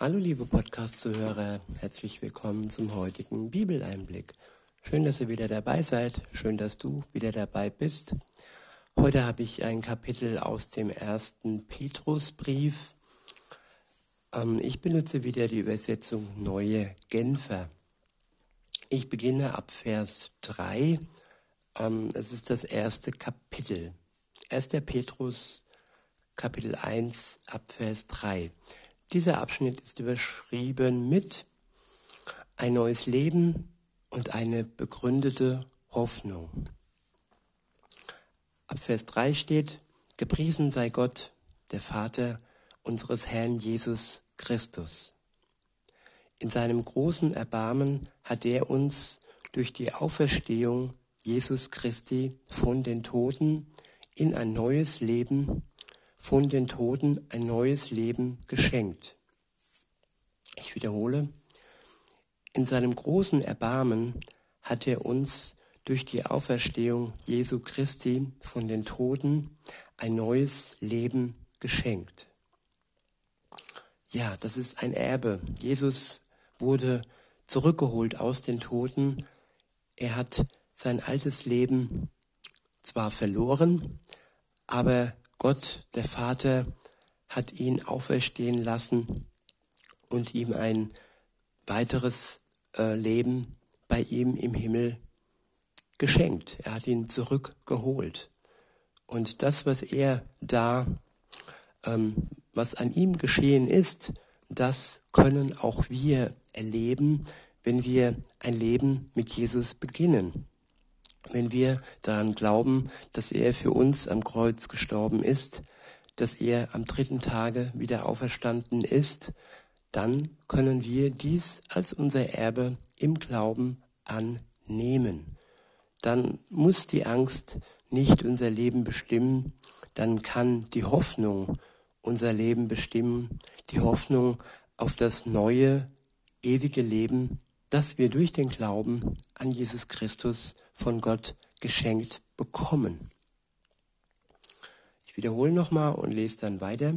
Hallo liebe Podcast-Zuhörer, herzlich willkommen zum heutigen Bibeleinblick. Schön, dass ihr wieder dabei seid, schön, dass du wieder dabei bist. Heute habe ich ein Kapitel aus dem ersten Petrusbrief. Ähm, ich benutze wieder die Übersetzung Neue Genfer. Ich beginne ab Vers 3. Ähm, es ist das erste Kapitel. 1. Petrus Kapitel 1 ab Vers 3. Dieser Abschnitt ist überschrieben mit ein neues Leben und eine begründete Hoffnung. Ab Vers 3 steht, gepriesen sei Gott, der Vater unseres Herrn Jesus Christus. In seinem großen Erbarmen hat er uns durch die Auferstehung Jesus Christi von den Toten in ein neues Leben von den Toten ein neues Leben geschenkt. Ich wiederhole, in seinem großen Erbarmen hat er uns durch die Auferstehung Jesu Christi von den Toten ein neues Leben geschenkt. Ja, das ist ein Erbe. Jesus wurde zurückgeholt aus den Toten. Er hat sein altes Leben zwar verloren, aber Gott, der Vater, hat ihn auferstehen lassen und ihm ein weiteres äh, Leben bei ihm im Himmel geschenkt. Er hat ihn zurückgeholt. Und das, was er da, ähm, was an ihm geschehen ist, das können auch wir erleben, wenn wir ein Leben mit Jesus beginnen wenn wir daran glauben, dass er für uns am Kreuz gestorben ist, dass er am dritten Tage wieder auferstanden ist, dann können wir dies als unser Erbe im Glauben annehmen. Dann muss die Angst nicht unser Leben bestimmen, dann kann die Hoffnung unser Leben bestimmen, die Hoffnung auf das neue, ewige Leben, das wir durch den Glauben an Jesus Christus von Gott geschenkt bekommen. Ich wiederhole nochmal und lese dann weiter.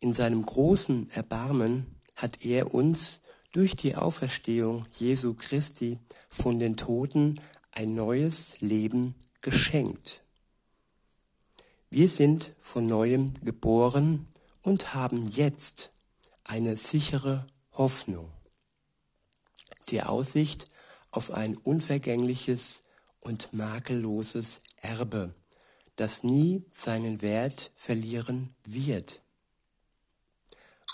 In seinem großen Erbarmen hat er uns durch die Auferstehung Jesu Christi von den Toten ein neues Leben geschenkt. Wir sind von neuem geboren und haben jetzt eine sichere Hoffnung die Aussicht auf ein unvergängliches und makelloses Erbe, das nie seinen Wert verlieren wird.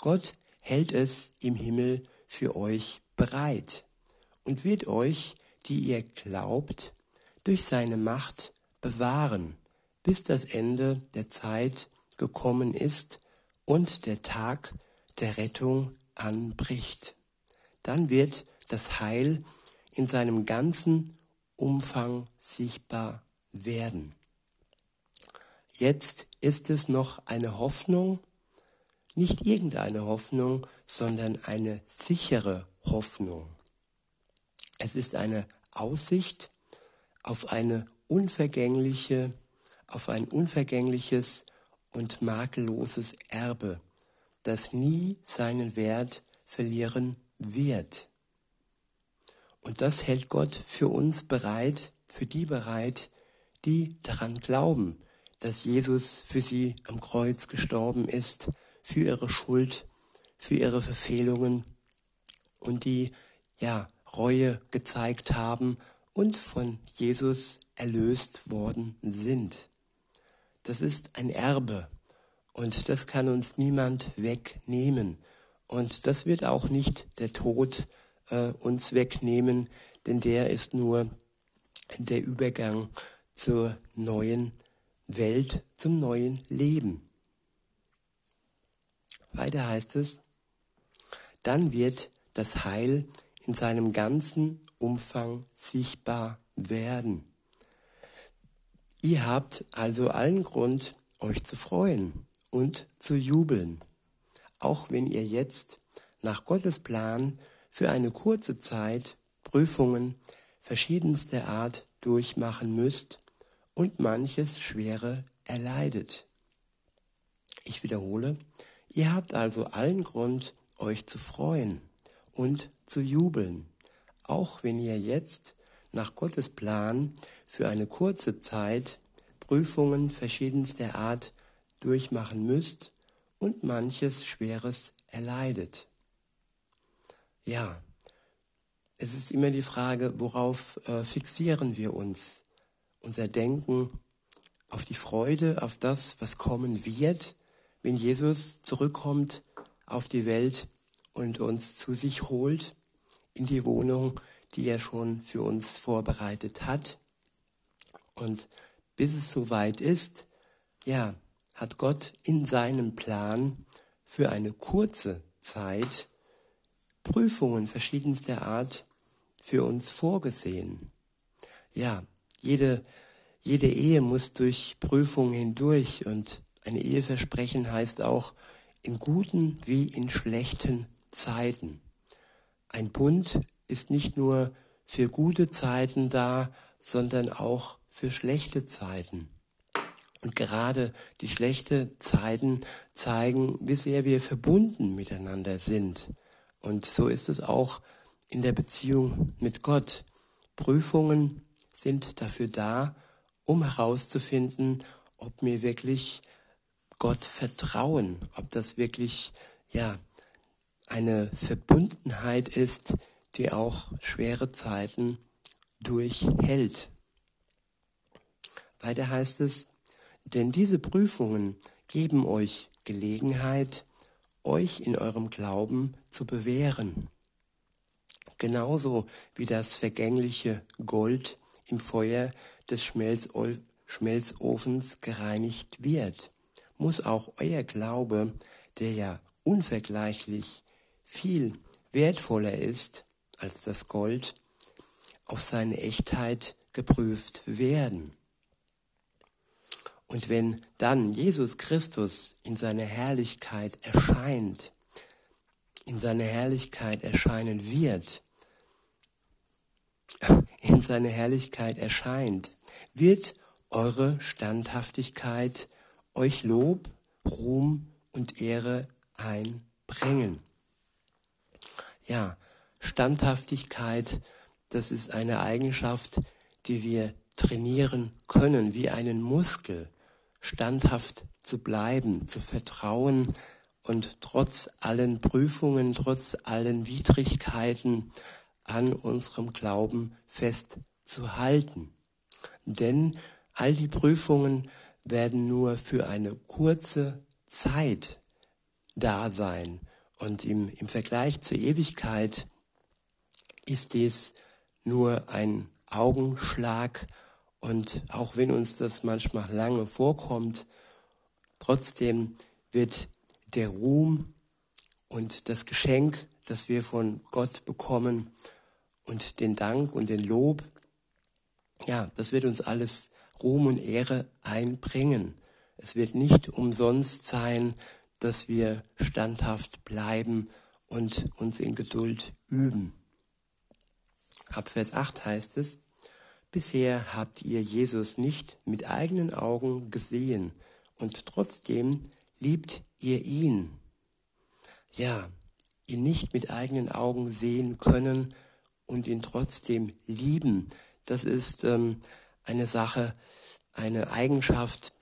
Gott hält es im Himmel für euch bereit und wird euch, die ihr glaubt, durch seine Macht bewahren, bis das Ende der Zeit gekommen ist und der Tag der Rettung anbricht. Dann wird das Heil in seinem ganzen Umfang sichtbar werden. Jetzt ist es noch eine Hoffnung, nicht irgendeine Hoffnung, sondern eine sichere Hoffnung. Es ist eine Aussicht auf eine unvergängliche, auf ein unvergängliches und makelloses Erbe, das nie seinen Wert verlieren wird. Und das hält Gott für uns bereit, für die bereit, die daran glauben, dass Jesus für sie am Kreuz gestorben ist, für ihre Schuld, für ihre Verfehlungen und die, ja, Reue gezeigt haben und von Jesus erlöst worden sind. Das ist ein Erbe und das kann uns niemand wegnehmen. Und das wird auch nicht der Tod äh, uns wegnehmen, denn der ist nur der Übergang zur neuen Welt, zum neuen Leben. Weiter heißt es, dann wird das Heil in seinem ganzen Umfang sichtbar werden. Ihr habt also allen Grund, euch zu freuen und zu jubeln, auch wenn ihr jetzt nach Gottes Plan für eine kurze Zeit Prüfungen verschiedenster Art durchmachen müsst und manches Schwere erleidet. Ich wiederhole, Ihr habt also allen Grund, euch zu freuen und zu jubeln, auch wenn ihr jetzt nach Gottes Plan für eine kurze Zeit Prüfungen verschiedenster Art durchmachen müsst und manches Schweres erleidet. Ja, es ist immer die Frage, worauf äh, fixieren wir uns? Unser Denken auf die Freude, auf das, was kommen wird, wenn Jesus zurückkommt auf die Welt und uns zu sich holt in die Wohnung, die er schon für uns vorbereitet hat. Und bis es soweit ist, ja, hat Gott in seinem Plan für eine kurze Zeit Prüfungen verschiedenster Art für uns vorgesehen. Ja, jede, jede Ehe muss durch Prüfungen hindurch und ein Eheversprechen heißt auch in guten wie in schlechten Zeiten. Ein Bund ist nicht nur für gute Zeiten da, sondern auch für schlechte Zeiten. Und gerade die schlechten Zeiten zeigen, wie sehr wir verbunden miteinander sind. Und so ist es auch in der Beziehung mit Gott. Prüfungen sind dafür da, um herauszufinden, ob mir wirklich Gott vertrauen, ob das wirklich, ja, eine Verbundenheit ist, die auch schwere Zeiten durchhält. Weiter heißt es, denn diese Prüfungen geben euch Gelegenheit, euch in eurem Glauben zu bewähren. Genauso wie das vergängliche Gold im Feuer des Schmelzofens gereinigt wird, muss auch euer Glaube, der ja unvergleichlich viel wertvoller ist als das Gold, auf seine Echtheit geprüft werden. Und wenn dann Jesus Christus in seiner Herrlichkeit erscheint, in seiner Herrlichkeit erscheinen wird, in seiner Herrlichkeit erscheint, wird eure Standhaftigkeit euch Lob, Ruhm und Ehre einbringen. Ja, Standhaftigkeit, das ist eine Eigenschaft, die wir trainieren können wie einen Muskel standhaft zu bleiben, zu vertrauen und trotz allen Prüfungen, trotz allen Widrigkeiten an unserem Glauben festzuhalten. Denn all die Prüfungen werden nur für eine kurze Zeit da sein. Und im, im Vergleich zur Ewigkeit ist dies nur ein Augenschlag und auch wenn uns das manchmal lange vorkommt, trotzdem wird der Ruhm und das Geschenk, das wir von Gott bekommen und den Dank und den Lob, ja, das wird uns alles Ruhm und Ehre einbringen. Es wird nicht umsonst sein, dass wir standhaft bleiben und uns in Geduld üben. Ab Vers 8 heißt es, Bisher habt ihr Jesus nicht mit eigenen Augen gesehen und trotzdem liebt ihr ihn. Ja, ihn nicht mit eigenen Augen sehen können und ihn trotzdem lieben, das ist ähm, eine Sache, eine Eigenschaft,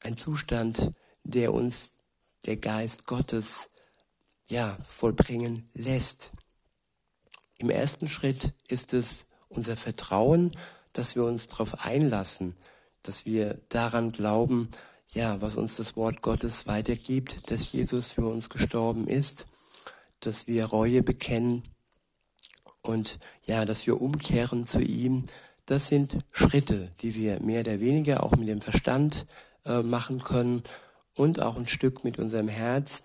ein Zustand, der uns der Geist Gottes ja vollbringen lässt. Im ersten Schritt ist es unser Vertrauen, dass wir uns darauf einlassen, dass wir daran glauben, ja, was uns das Wort Gottes weitergibt, dass Jesus für uns gestorben ist, dass wir Reue bekennen und ja, dass wir umkehren zu ihm. Das sind Schritte, die wir mehr oder weniger auch mit dem Verstand äh, machen können und auch ein Stück mit unserem Herz.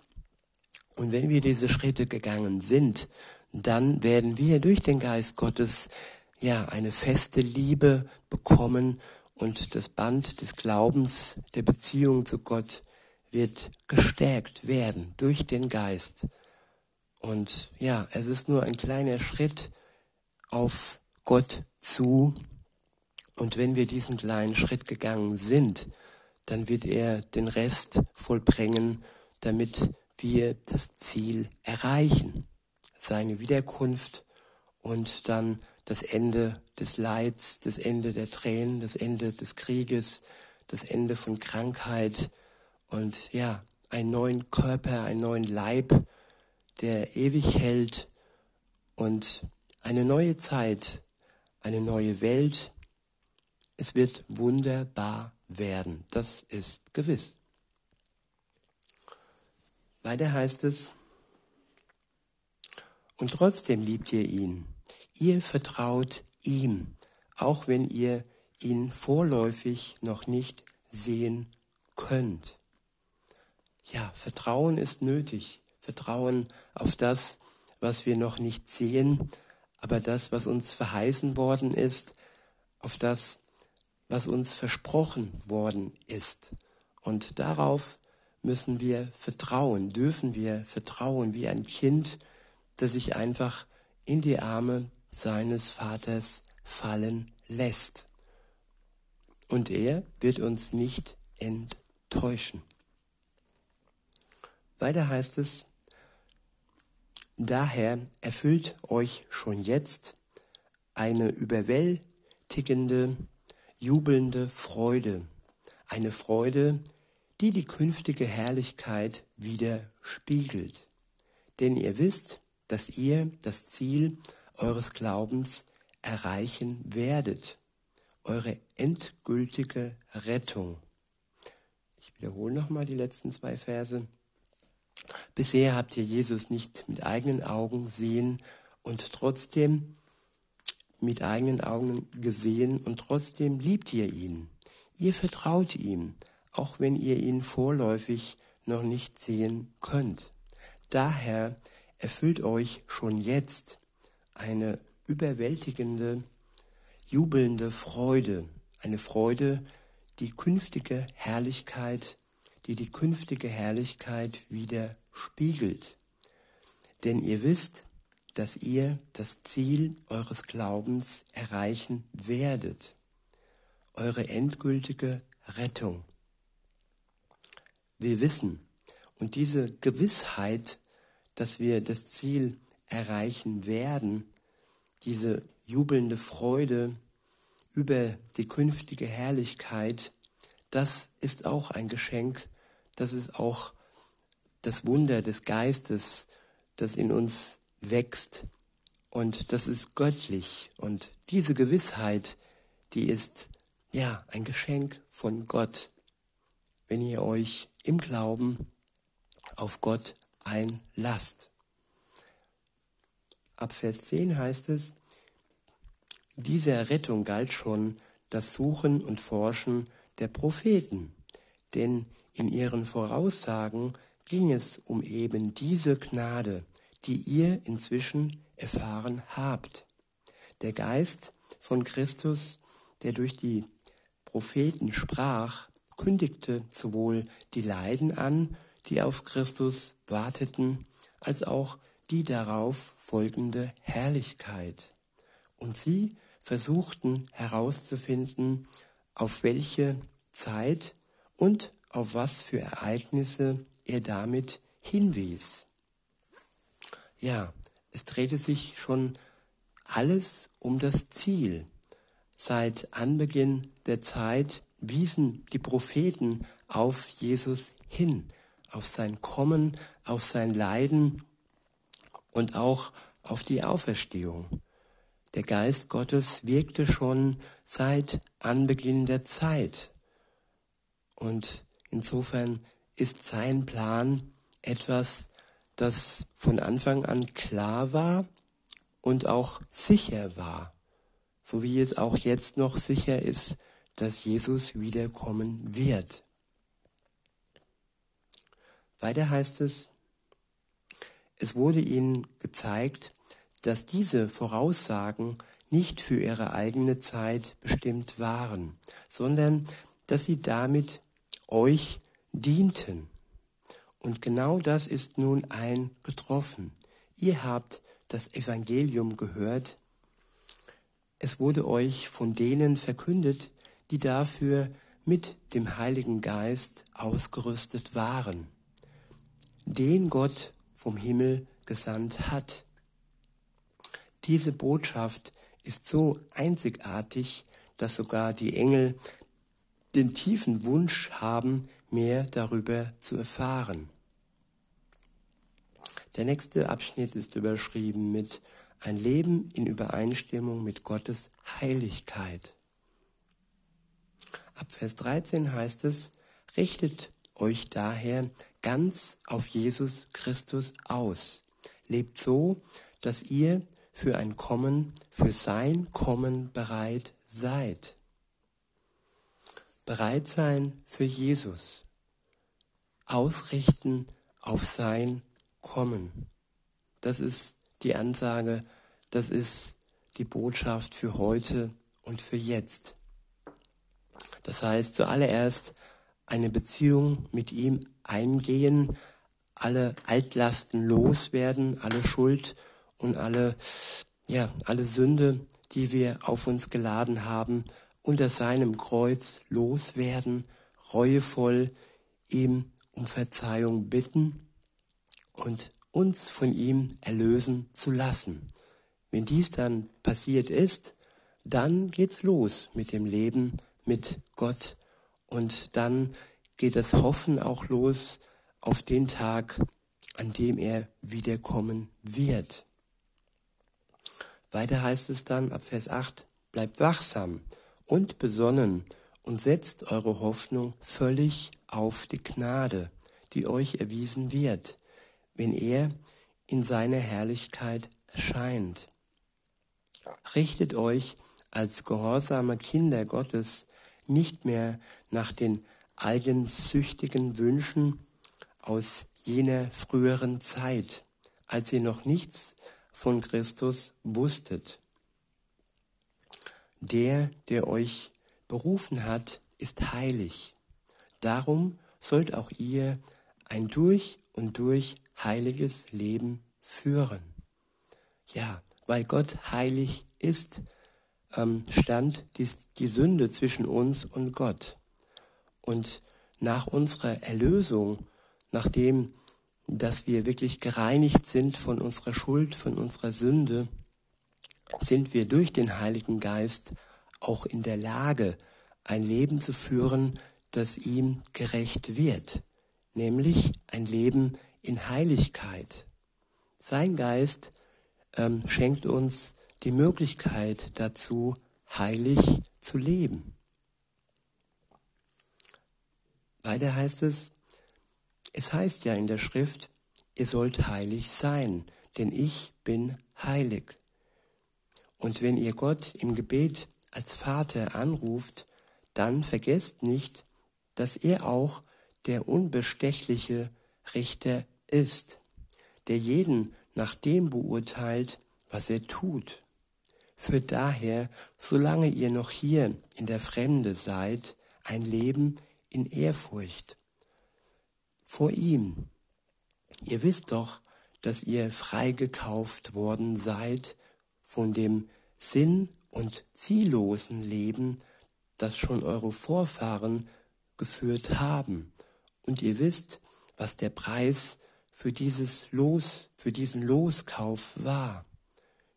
Und wenn wir diese Schritte gegangen sind, dann werden wir durch den Geist Gottes ja, eine feste Liebe bekommen und das Band des Glaubens, der Beziehung zu Gott wird gestärkt werden durch den Geist. Und ja, es ist nur ein kleiner Schritt auf Gott zu. Und wenn wir diesen kleinen Schritt gegangen sind, dann wird er den Rest vollbringen, damit wir das Ziel erreichen, seine Wiederkunft und dann das Ende des Leids, das Ende der Tränen, das Ende des Krieges, das Ende von Krankheit und ja, einen neuen Körper, einen neuen Leib, der ewig hält und eine neue Zeit, eine neue Welt. Es wird wunderbar werden, das ist gewiss. Weiter heißt es, und trotzdem liebt ihr ihn. Ihr vertraut ihm, auch wenn ihr ihn vorläufig noch nicht sehen könnt. Ja, Vertrauen ist nötig. Vertrauen auf das, was wir noch nicht sehen, aber das, was uns verheißen worden ist, auf das, was uns versprochen worden ist. Und darauf müssen wir vertrauen, dürfen wir vertrauen wie ein Kind, das sich einfach in die Arme seines Vaters fallen lässt. Und er wird uns nicht enttäuschen. Weiter heißt es, daher erfüllt euch schon jetzt eine überwältigende, jubelnde Freude, eine Freude, die die künftige Herrlichkeit widerspiegelt. Denn ihr wisst, dass ihr das Ziel eures Glaubens erreichen werdet, eure endgültige Rettung. Ich wiederhole nochmal die letzten zwei Verse. Bisher habt ihr Jesus nicht mit eigenen Augen sehen und trotzdem mit eigenen Augen gesehen und trotzdem liebt ihr ihn. Ihr vertraut ihm, auch wenn ihr ihn vorläufig noch nicht sehen könnt. Daher erfüllt euch schon jetzt eine überwältigende, jubelnde Freude, eine Freude, die künftige Herrlichkeit die die künftige Herrlichkeit wieder spiegelt. Denn ihr wisst, dass ihr das Ziel eures Glaubens erreichen werdet, eure endgültige Rettung. Wir wissen, und diese Gewissheit, dass wir das Ziel erreichen werden, diese jubelnde Freude über die künftige Herrlichkeit, das ist auch ein Geschenk das ist auch das Wunder des Geistes, das in uns wächst. Und das ist göttlich. Und diese Gewissheit, die ist ja ein Geschenk von Gott, wenn ihr euch im Glauben auf Gott einlasst. Ab Vers 10 heißt es, dieser Rettung galt schon das Suchen und Forschen der Propheten, denn in ihren Voraussagen ging es um eben diese Gnade, die ihr inzwischen erfahren habt. Der Geist von Christus, der durch die Propheten sprach, kündigte sowohl die Leiden an, die auf Christus warteten, als auch die darauf folgende Herrlichkeit. Und sie versuchten herauszufinden, auf welche Zeit und auf was für Ereignisse er damit hinwies. Ja, es drehte sich schon alles um das Ziel. Seit Anbeginn der Zeit wiesen die Propheten auf Jesus hin, auf sein Kommen, auf sein Leiden und auch auf die Auferstehung. Der Geist Gottes wirkte schon seit Anbeginn der Zeit. Und Insofern ist sein Plan etwas, das von Anfang an klar war und auch sicher war, so wie es auch jetzt noch sicher ist, dass Jesus wiederkommen wird. Weiter heißt es, es wurde ihnen gezeigt, dass diese Voraussagen nicht für ihre eigene Zeit bestimmt waren, sondern dass sie damit euch dienten. Und genau das ist nun eingetroffen. Ihr habt das Evangelium gehört. Es wurde euch von denen verkündet, die dafür mit dem Heiligen Geist ausgerüstet waren. den Gott vom Himmel gesandt hat. Diese Botschaft ist so einzigartig, dass sogar die Engel den tiefen Wunsch haben, mehr darüber zu erfahren. Der nächste Abschnitt ist überschrieben mit ein Leben in Übereinstimmung mit Gottes Heiligkeit. Ab Vers 13 heißt es, richtet euch daher ganz auf Jesus Christus aus. Lebt so, dass ihr für ein Kommen, für sein Kommen bereit seid. Bereit sein für Jesus. Ausrichten auf sein Kommen. Das ist die Ansage, das ist die Botschaft für heute und für jetzt. Das heißt, zuallererst eine Beziehung mit ihm eingehen, alle Altlasten loswerden, alle Schuld und alle, ja, alle Sünde, die wir auf uns geladen haben, unter seinem Kreuz loswerden, reuevoll ihm um Verzeihung bitten und uns von ihm erlösen zu lassen. Wenn dies dann passiert ist, dann geht's los mit dem Leben mit Gott und dann geht das Hoffen auch los auf den Tag, an dem er wiederkommen wird. Weiter heißt es dann ab Vers 8, bleibt wachsam und besonnen und setzt eure Hoffnung völlig auf die Gnade, die euch erwiesen wird, wenn er in seiner Herrlichkeit erscheint. Richtet euch als gehorsame Kinder Gottes nicht mehr nach den eigensüchtigen Wünschen aus jener früheren Zeit, als ihr noch nichts von Christus wusstet. Der, der euch berufen hat, ist heilig. Darum sollt auch ihr ein durch und durch heiliges Leben führen. Ja, weil Gott heilig ist, stand die, die Sünde zwischen uns und Gott. Und nach unserer Erlösung, nachdem, dass wir wirklich gereinigt sind von unserer Schuld, von unserer Sünde, sind wir durch den Heiligen Geist auch in der Lage, ein Leben zu führen, das ihm gerecht wird, nämlich ein Leben in Heiligkeit. Sein Geist ähm, schenkt uns die Möglichkeit dazu, heilig zu leben. Weiter heißt es, es heißt ja in der Schrift, ihr sollt heilig sein, denn ich bin heilig. Und wenn ihr Gott im Gebet als Vater anruft, dann vergesst nicht, dass er auch der unbestechliche Richter ist, der jeden nach dem beurteilt, was er tut. Führt daher, solange ihr noch hier in der Fremde seid, ein Leben in Ehrfurcht vor ihm. Ihr wisst doch, dass ihr freigekauft worden seid von dem sinn- und ziellosen Leben, das schon eure Vorfahren geführt haben. Und ihr wisst, was der Preis für dieses Los, für diesen Loskauf war.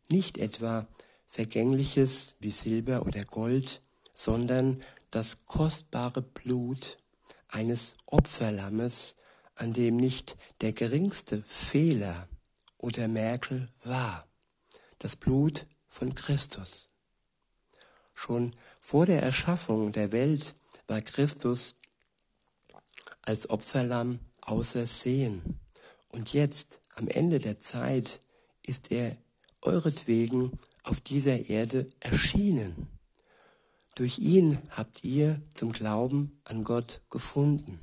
Nicht etwa Vergängliches wie Silber oder Gold, sondern das kostbare Blut eines Opferlammes, an dem nicht der geringste Fehler oder Merkel war. Das Blut von Christus. Schon vor der Erschaffung der Welt war Christus als Opferlamm ausersehen. Und jetzt, am Ende der Zeit, ist er euretwegen auf dieser Erde erschienen. Durch ihn habt ihr zum Glauben an Gott gefunden,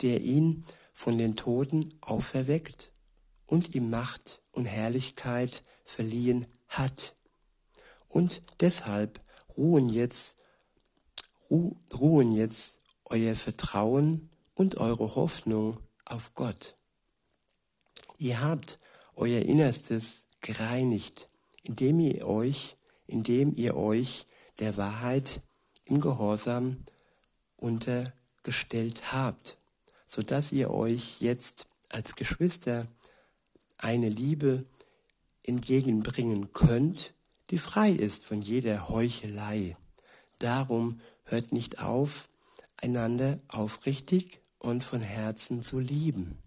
der ihn von den Toten auferweckt und ihm Macht und Herrlichkeit verliehen hat. Und deshalb ruhen jetzt, ruhen jetzt euer Vertrauen und eure Hoffnung auf Gott. Ihr habt euer Innerstes gereinigt indem ihr euch, indem ihr euch der Wahrheit im Gehorsam untergestellt habt, so dass ihr euch jetzt als Geschwister eine Liebe entgegenbringen könnt, die frei ist von jeder Heuchelei. Darum hört nicht auf, einander aufrichtig und von Herzen zu lieben.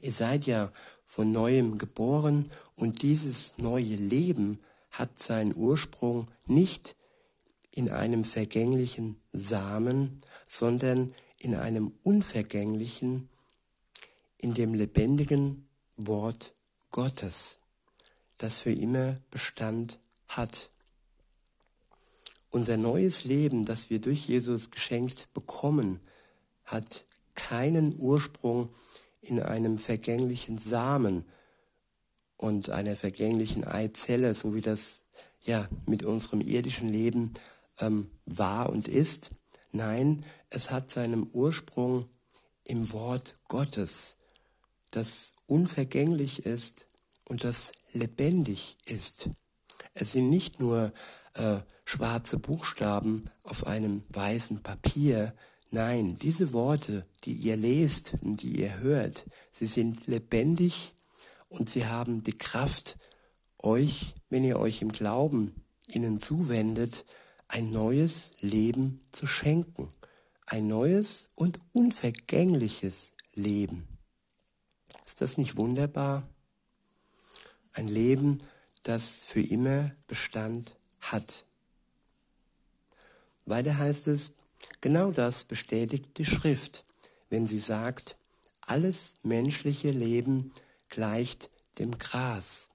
Ihr seid ja von neuem geboren und dieses neue Leben hat seinen Ursprung nicht in einem vergänglichen Samen, sondern in einem unvergänglichen, in dem lebendigen Wort Gottes, das für immer Bestand hat. Unser neues Leben, das wir durch Jesus geschenkt bekommen, hat keinen Ursprung in einem vergänglichen Samen und einer vergänglichen Eizelle, so wie das ja mit unserem irdischen Leben ähm, war und ist. Nein, es hat seinen Ursprung im Wort Gottes, das unvergänglich ist und das lebendig ist. Es sind nicht nur äh, schwarze Buchstaben auf einem weißen Papier. Nein, diese Worte, die ihr lest und die ihr hört, sie sind lebendig und sie haben die Kraft, euch, wenn ihr euch im Glauben ihnen zuwendet, ein neues Leben zu schenken. Ein neues und unvergängliches Leben. Ist das nicht wunderbar? Ein Leben, das für immer Bestand hat. Weiter heißt es, genau das bestätigt die Schrift, wenn sie sagt, alles menschliche Leben gleicht dem Gras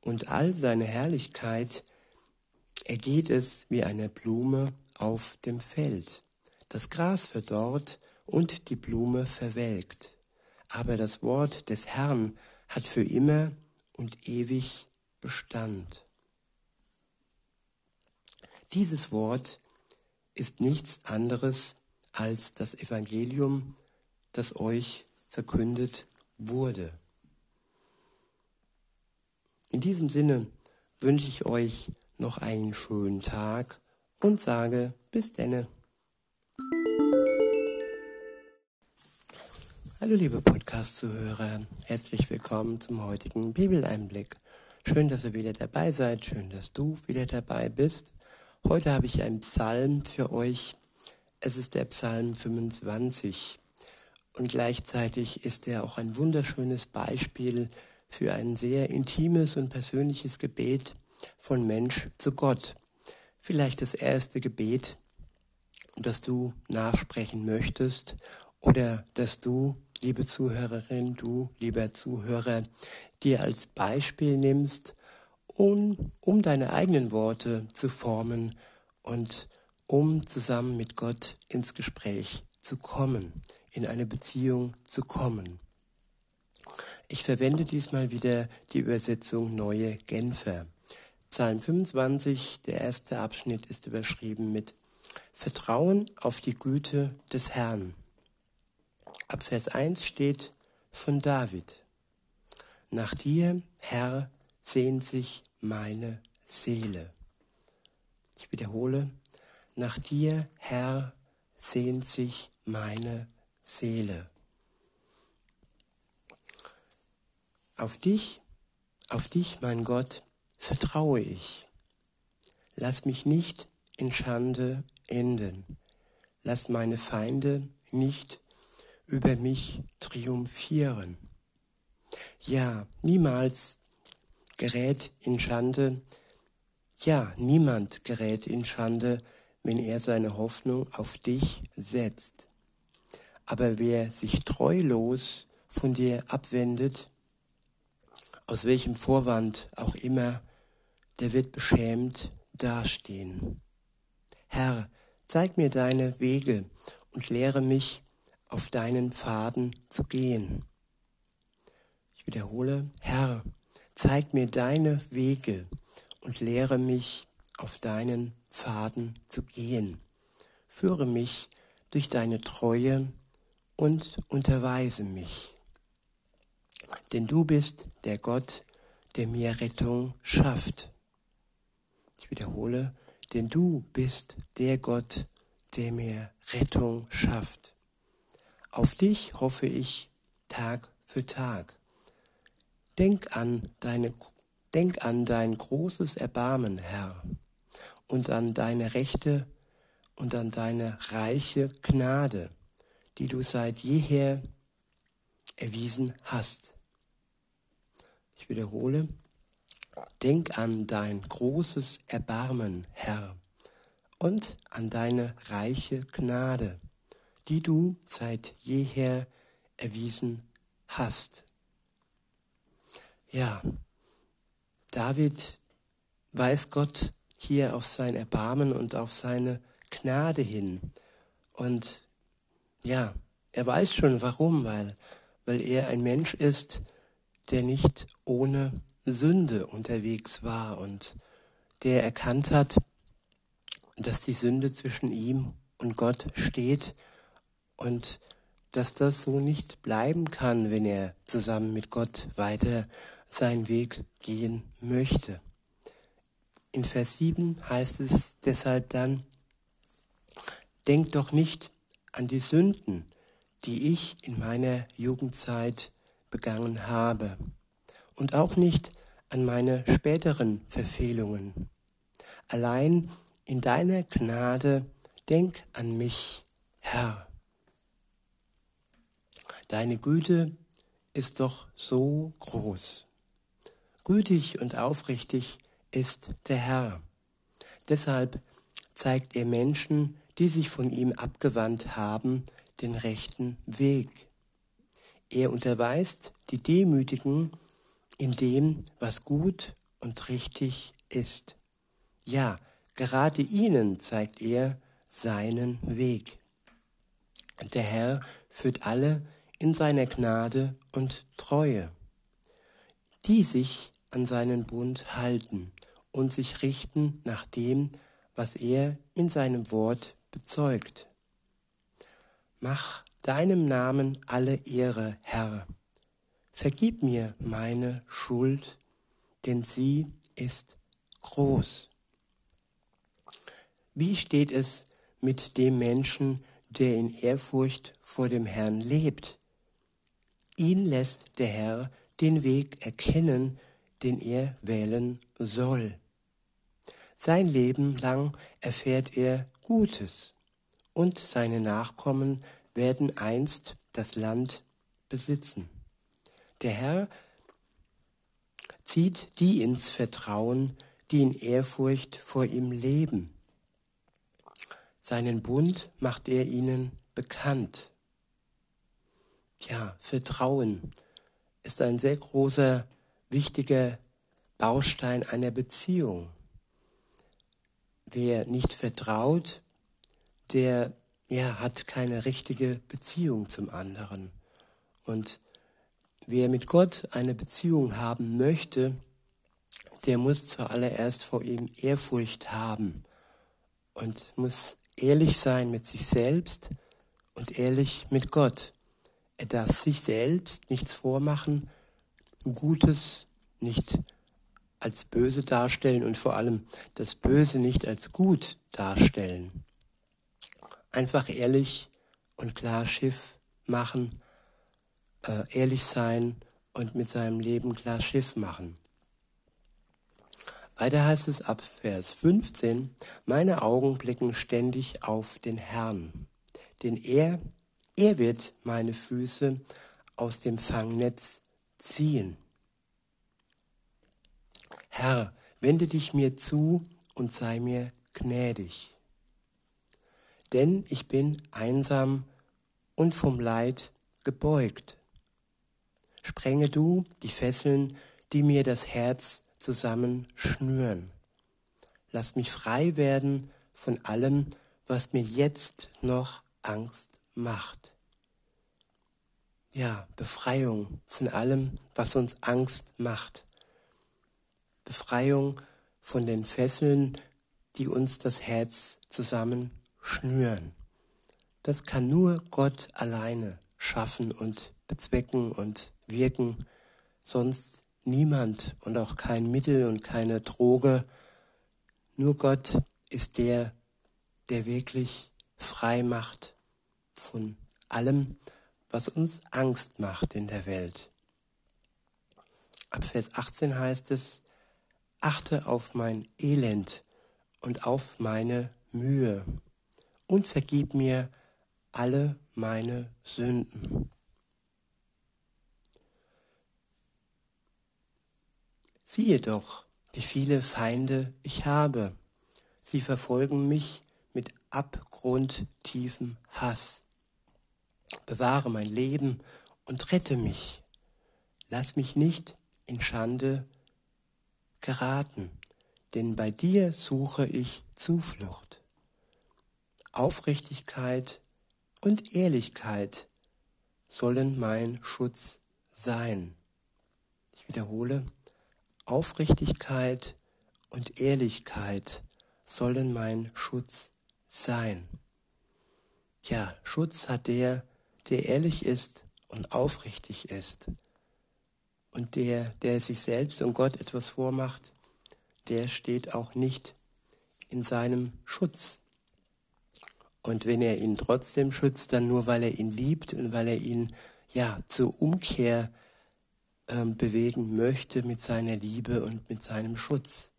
und all seine Herrlichkeit ergeht es wie eine Blume auf dem Feld. Das Gras verdorrt und die Blume verwelkt. Aber das Wort des Herrn hat für immer und ewig Bestand. Dieses Wort ist nichts anderes als das Evangelium, das euch verkündet wurde. In diesem Sinne wünsche ich euch noch einen schönen Tag und sage bis denne. Hallo liebe Podcast-Zuhörer, herzlich willkommen zum heutigen Bibeleinblick. Schön, dass ihr wieder dabei seid, schön, dass du wieder dabei bist. Heute habe ich einen Psalm für euch. Es ist der Psalm 25 und gleichzeitig ist er auch ein wunderschönes Beispiel für ein sehr intimes und persönliches Gebet von Mensch zu Gott. Vielleicht das erste Gebet, das du nachsprechen möchtest oder dass du, liebe Zuhörerin, du, lieber Zuhörer, dir als Beispiel nimmst um, um deine eigenen Worte zu formen und um zusammen mit Gott ins Gespräch zu kommen, in eine Beziehung zu kommen. Ich verwende diesmal wieder die Übersetzung Neue Genfer. Psalm 25, der erste Abschnitt ist überschrieben mit Vertrauen auf die Güte des Herrn. Ab Vers 1 steht von David. Nach dir, Herr, sehnt sich meine Seele. Ich wiederhole, nach dir, Herr, sehnt sich meine Seele. Auf dich, auf dich, mein Gott, vertraue ich. Lass mich nicht in Schande enden. Lass meine Feinde nicht über mich triumphieren. Ja, niemals gerät in Schande. Ja, niemand gerät in Schande, wenn er seine Hoffnung auf dich setzt. Aber wer sich treulos von dir abwendet, aus welchem Vorwand auch immer, der wird beschämt dastehen. Herr, zeig mir deine Wege und lehre mich, auf deinen Pfaden zu gehen. Ich wiederhole, Herr, Zeig mir deine Wege und lehre mich, auf deinen Pfaden zu gehen. Führe mich durch deine Treue und unterweise mich. Denn du bist der Gott, der mir Rettung schafft. Ich wiederhole, denn du bist der Gott, der mir Rettung schafft. Auf dich hoffe ich, Tag für Tag. Denk an deine, denk an dein großes Erbarmen, Herr, und an deine Rechte und an deine reiche Gnade, die du seit jeher erwiesen hast. Ich wiederhole, denk an dein großes Erbarmen, Herr, und an deine reiche Gnade, die du seit jeher erwiesen hast. Ja, David weist Gott hier auf sein Erbarmen und auf seine Gnade hin. Und ja, er weiß schon warum, weil, weil er ein Mensch ist, der nicht ohne Sünde unterwegs war und der erkannt hat, dass die Sünde zwischen ihm und Gott steht und dass das so nicht bleiben kann, wenn er zusammen mit Gott weiter seinen Weg gehen möchte. In Vers 7 heißt es deshalb dann, Denk doch nicht an die Sünden, die ich in meiner Jugendzeit begangen habe, und auch nicht an meine späteren Verfehlungen. Allein in deiner Gnade denk an mich, Herr. Deine Güte ist doch so groß. Gütig und aufrichtig ist der Herr. Deshalb zeigt er Menschen, die sich von ihm abgewandt haben, den rechten Weg. Er unterweist die Demütigen in dem, was gut und richtig ist. Ja, gerade ihnen zeigt er seinen Weg. Der Herr führt alle in seiner Gnade und Treue, die sich an seinen Bund halten und sich richten nach dem, was er in seinem Wort bezeugt. Mach deinem Namen alle Ehre, Herr. Vergib mir meine Schuld, denn sie ist groß. Wie steht es mit dem Menschen, der in Ehrfurcht vor dem Herrn lebt? Ihn lässt der Herr den Weg erkennen, den er wählen soll. Sein Leben lang erfährt er Gutes und seine Nachkommen werden einst das Land besitzen. Der Herr zieht die ins Vertrauen, die in Ehrfurcht vor ihm leben. Seinen Bund macht er ihnen bekannt. Ja, Vertrauen ist ein sehr großer, wichtiger Baustein einer Beziehung. Wer nicht vertraut, der ja, hat keine richtige Beziehung zum anderen. Und wer mit Gott eine Beziehung haben möchte, der muss zuallererst vor ihm Ehrfurcht haben und muss ehrlich sein mit sich selbst und ehrlich mit Gott. Darf sich selbst nichts vormachen, Gutes nicht als böse darstellen und vor allem das Böse nicht als gut darstellen. Einfach ehrlich und klar Schiff machen, äh, ehrlich sein und mit seinem Leben klar Schiff machen. Weiter heißt es ab Vers 15, meine Augen blicken ständig auf den Herrn, denn er, er wird meine Füße aus dem Fangnetz ziehen. Herr, wende dich mir zu und sei mir gnädig. Denn ich bin einsam und vom Leid gebeugt. Sprenge du die Fesseln, die mir das Herz zusammenschnüren. Lass mich frei werden von allem, was mir jetzt noch Angst macht. Ja, Befreiung von allem, was uns Angst macht. Befreiung von den Fesseln, die uns das Herz zusammenschnüren. Das kann nur Gott alleine schaffen und bezwecken und wirken, sonst niemand und auch kein Mittel und keine Droge. Nur Gott ist der, der wirklich frei macht von allem, was uns Angst macht in der Welt. Ab Vers 18 heißt es, achte auf mein Elend und auf meine Mühe und vergib mir alle meine Sünden. Siehe doch, wie viele Feinde ich habe. Sie verfolgen mich mit abgrundtiefem Hass. Bewahre mein Leben und rette mich. Lass mich nicht in Schande geraten, denn bei dir suche ich Zuflucht. Aufrichtigkeit und Ehrlichkeit sollen mein Schutz sein. Ich wiederhole, Aufrichtigkeit und Ehrlichkeit sollen mein Schutz sein. Ja, Schutz hat der, der ehrlich ist und aufrichtig ist. Und der, der sich selbst und Gott etwas vormacht, der steht auch nicht in seinem Schutz. Und wenn er ihn trotzdem schützt, dann nur, weil er ihn liebt und weil er ihn ja zur Umkehr ähm, bewegen möchte mit seiner Liebe und mit seinem Schutz.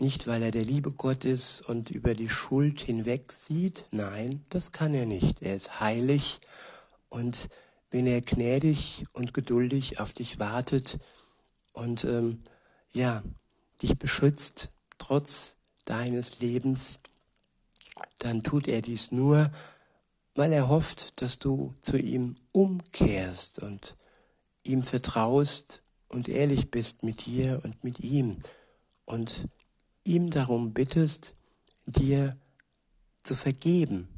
Nicht, weil er der liebe Gott ist und über die Schuld hinweg sieht, nein, das kann er nicht. Er ist heilig. Und wenn er gnädig und geduldig auf dich wartet und ähm, ja, dich beschützt, trotz deines Lebens, dann tut er dies nur, weil er hofft, dass du zu ihm umkehrst und ihm vertraust und ehrlich bist mit dir und mit ihm. Und ihm darum bittest, dir zu vergeben,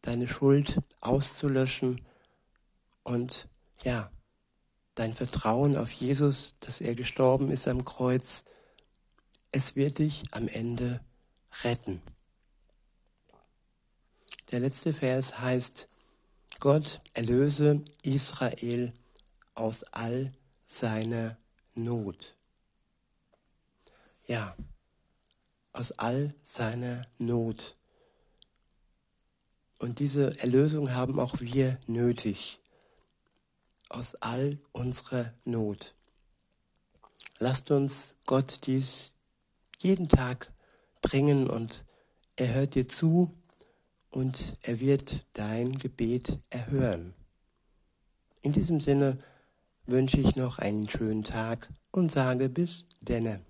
deine Schuld auszulöschen und ja, dein Vertrauen auf Jesus, dass er gestorben ist am Kreuz, es wird dich am Ende retten. Der letzte Vers heißt, Gott erlöse Israel aus all seiner Not. Ja, aus all seiner Not. Und diese Erlösung haben auch wir nötig. Aus all unserer Not. Lasst uns Gott dies jeden Tag bringen und er hört dir zu und er wird dein Gebet erhören. In diesem Sinne wünsche ich noch einen schönen Tag und sage bis denne.